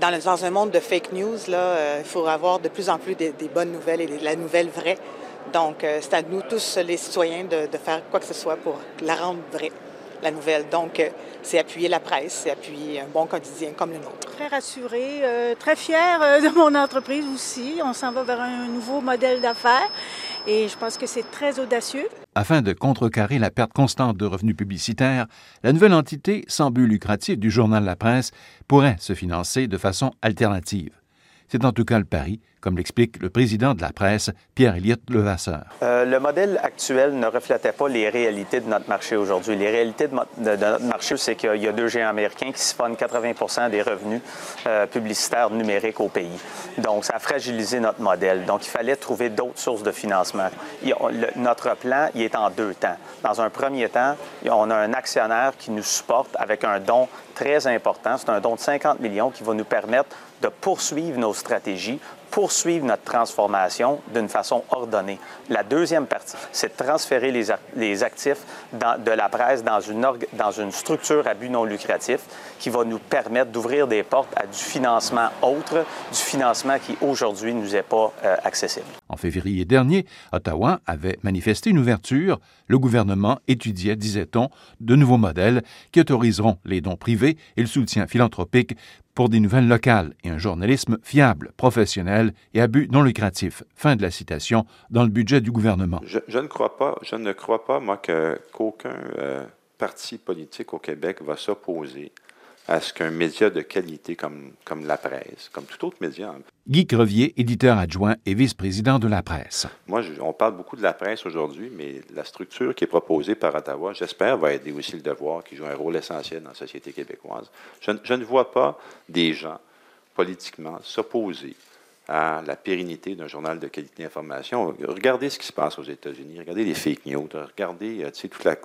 Dans, un monde de fake news, là, il faut avoir de plus en plus des, bonnes nouvelles et de la nouvelle vraie. Donc, c'est à nous tous, les citoyens, de, faire quoi que ce soit pour la rendre vraie, la nouvelle. Donc, c'est appuyer la presse, c'est appuyer un bon quotidien comme le nôtre. Très rassurée, euh, très fière euh, de mon entreprise aussi. On s'en va vers un nouveau modèle d'affaires et je pense que c'est très audacieux. Afin de contrecarrer la perte constante de revenus publicitaires, la nouvelle entité, sans but lucratif du journal La Presse, pourrait se financer de façon alternative. C'est en tout cas le pari comme l'explique le président de la presse, Pierre-Éliott Levasseur. Euh, le modèle actuel ne reflétait pas les réalités de notre marché aujourd'hui. Les réalités de, notre marché, c'est qu'il y a deux géants américains qui siphonnent 80% des revenus euh, publicitaires numériques au pays. Donc, ça a fragilisé notre modèle. Donc, il fallait trouver d'autres sources de financement. notre plan, il est en deux temps. Dans un premier temps, on a un actionnaire qui nous supporte avec un don très important. C'est un don de 50 millions qui va nous permettre de poursuivre nos stratégies poursuivre notre transformation d'une façon ordonnée. La deuxième partie, c'est de transférer les, actifs de la presse dans une, dans une structure à but non lucratif qui va nous permettre d'ouvrir des portes à du financement autre, du financement qui aujourd'hui ne nous est pas euh, accessible. En février dernier, Ottawa avait manifesté une ouverture. Le gouvernement étudiait, disait-on, de nouveaux modèles qui autoriseront les dons privés et le soutien philanthropique pour des nouvelles locales et un journalisme fiable, professionnel et à but non lucratif. Fin de la citation dans le budget du gouvernement. Je, ne crois pas, je ne crois pas, moi, qu'aucun euh, parti politique au Québec va s'opposer à ce qu'un média de qualité comme, comme la presse, comme tout autre média. Guy Crevier, éditeur adjoint et vice-président de la presse. Moi, on parle beaucoup de la presse aujourd'hui, mais la structure qui est proposée par Ottawa, j'espère, va aider aussi le devoir, qui joue un rôle essentiel dans la société québécoise. Je, je ne vois pas des gens politiquement s'opposer à la pérennité d'un journal de qualité d'information. Regardez ce qui se passe aux États-Unis, regardez les fake news, regardez euh,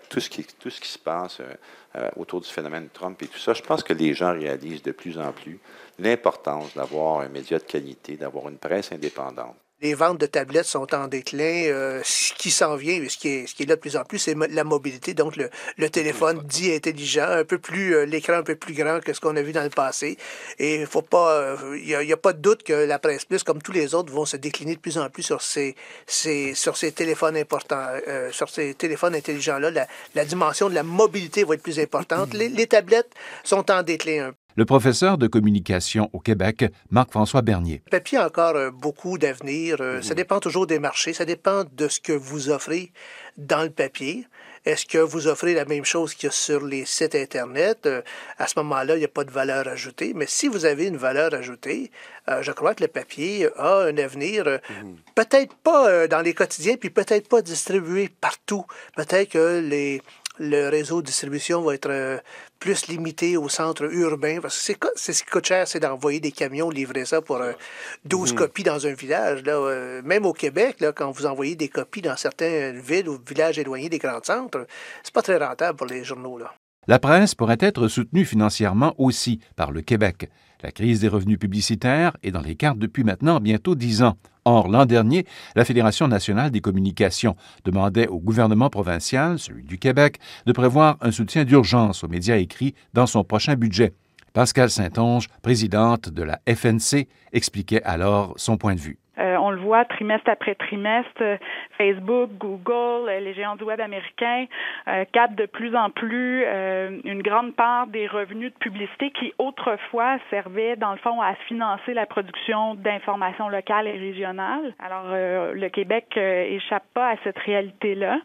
tout, ce qui se passe euh, euh, autour du phénomène Trump et tout ça. Je pense que les gens réalisent de plus en plus l'importance d'avoir un média de qualité, d'avoir une presse indépendante. Les ventes de tablettes sont en déclin. Euh, ce qui s'en vient, ce qui, est, ce qui est là de plus en plus, c'est la mobilité. Donc, le, le téléphone dit intelligent, un peu plus, euh, l'écran un peu plus grand que ce qu'on a vu dans le passé. Et il faut pas, il euh, n'y a, pas de doute que la presse plus, comme tous les autres, vont se décliner de plus en plus sur ces, ces sur ces téléphones importants, sur ces téléphones intelligents-là. La, la, dimension de la mobilité va être plus importante. Les, les tablettes sont en déclin un peu le professeur de communication au Québec, Marc-François Bernier. Le papier a encore euh, beaucoup d'avenir. Euh, ça dépend toujours des marchés. Ça dépend de ce que vous offrez dans le papier. Est-ce que vous offrez la même chose qu'il y a sur les sites Internet? Euh, à ce moment-là, il n'y a pas de valeur ajoutée. Mais si vous avez une valeur ajoutée, je crois que le papier a un avenir, mhm. peut-être pas dans les quotidiens, puis peut-être pas distribué partout. Peut-être que les, le réseau de distribution va être euh, plus limité au centre urbain. Parce que c'est ce qui coûte cher, c'est d'envoyer des camions livrer ça pour 12 euh, mhm. copies dans un village. Là, euh, même au Québec, là, quand vous envoyez des copies dans certaines villes ou villages éloignés des grands centres, c'est pas très rentable pour les journaux. Là. La presse pourrait être soutenue financièrement aussi par le Québec. La crise des revenus publicitaires est dans les cartes depuis maintenant bientôt dix ans. Or, l'an dernier, la Fédération nationale des communications demandait au gouvernement provincial, celui du Québec, de prévoir un soutien d'urgence aux médias écrits dans son prochain budget. Pascal Saint-Onge, présidente de la FNC, expliquait alors son point de vue. Euh, le voit trimestre après trimestre, euh, Facebook, Google, euh, les géants du web américains captent de plus en plus une grande part des revenus de publicité qui autrefois servaient dans le fond à financer la production d'informations locales et régionales. Alors le Québec échappe pas à cette réalité-là.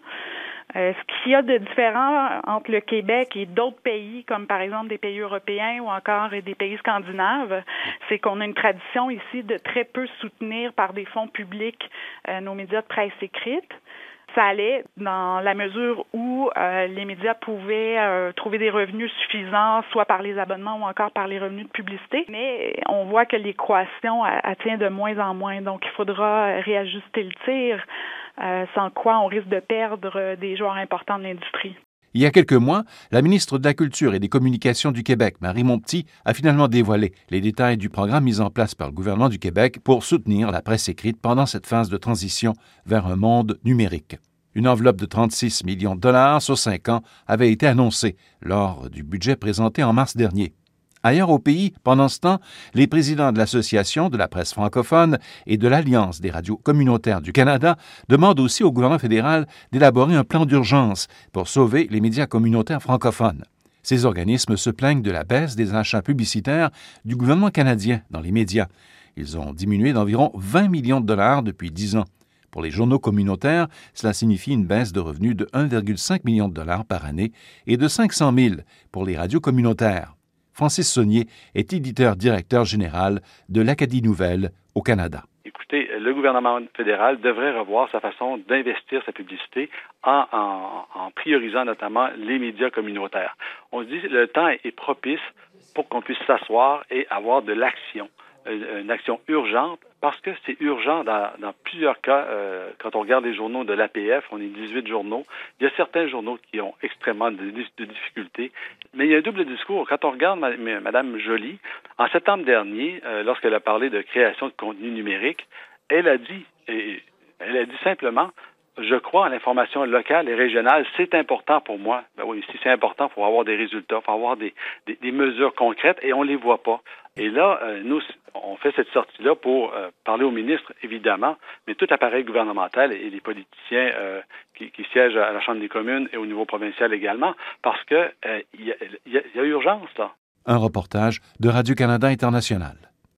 Euh, ce qu'il y a de différent entre le Québec et d'autres pays, comme par exemple des pays européens ou encore des pays scandinaves, c'est qu'on a une tradition ici de très peu soutenir par des fonds publics euh, nos médias de presse écrite ça allait dans la mesure où euh, les médias pouvaient trouver des revenus suffisants, soit par les abonnements ou encore par les revenus de publicité. Mais on voit que l'équation tient de moins en moins, donc il faudra réajuster le tir. Euh, sans quoi on risque de perdre euh, des joueurs importants de l'industrie. Il y a quelques mois, la ministre de la Culture et des Communications du Québec, Marie Montpetit, a finalement dévoilé les détails du programme mis en place par le gouvernement du Québec pour soutenir la presse écrite pendant cette phase de transition vers un monde numérique. Une enveloppe de 36 millions de dollars sur cinq ans avait été annoncée lors du budget présenté en mars dernier. Ailleurs au pays, pendant ce temps, les présidents de l'Association de la presse francophone et de l'Alliance des radios communautaires du Canada demandent aussi au gouvernement fédéral d'élaborer un plan d'urgence pour sauver les médias communautaires francophones. Ces organismes se plaignent de la baisse des achats publicitaires du gouvernement canadien dans les médias. Ils ont diminué d'environ 20 millions de dollars depuis 10 ans. Pour les journaux communautaires, cela signifie une baisse de revenus de 1,5 million de dollars par année et de 500 000 pour les radios communautaires. Francis Saunier est éditeur-directeur général de l'Acadie Nouvelle au Canada. Écoutez, le gouvernement fédéral devrait revoir sa façon d'investir sa publicité en, priorisant notamment les médias communautaires. On se dit que le temps est propice pour qu'on puisse s'asseoir et avoir de l'action une action urgente parce que c'est urgent dans, plusieurs cas. Euh, quand on regarde les journaux de l'APF, on est 18 journaux. Il y a certains journaux qui ont extrêmement de, difficultés. Mais il y a un double discours. Quand on regarde Mme Joly, en septembre dernier, euh, lorsqu'elle a parlé de création de contenu numérique, elle a dit, elle a dit simplement, je crois à l'information locale et régionale. C'est important pour moi. Ben oui, si c'est important, il faut avoir des résultats, il faut avoir des, des, mesures concrètes et on ne les voit pas. Et là, euh, nous, on fait cette sortie-là pour euh, parler au ministre, évidemment, mais tout appareil gouvernemental et les politiciens euh, qui, qui, siègent à la Chambre des communes et au niveau provincial également, parce que il y, y, a urgence là. Un reportage de Radio-Canada International.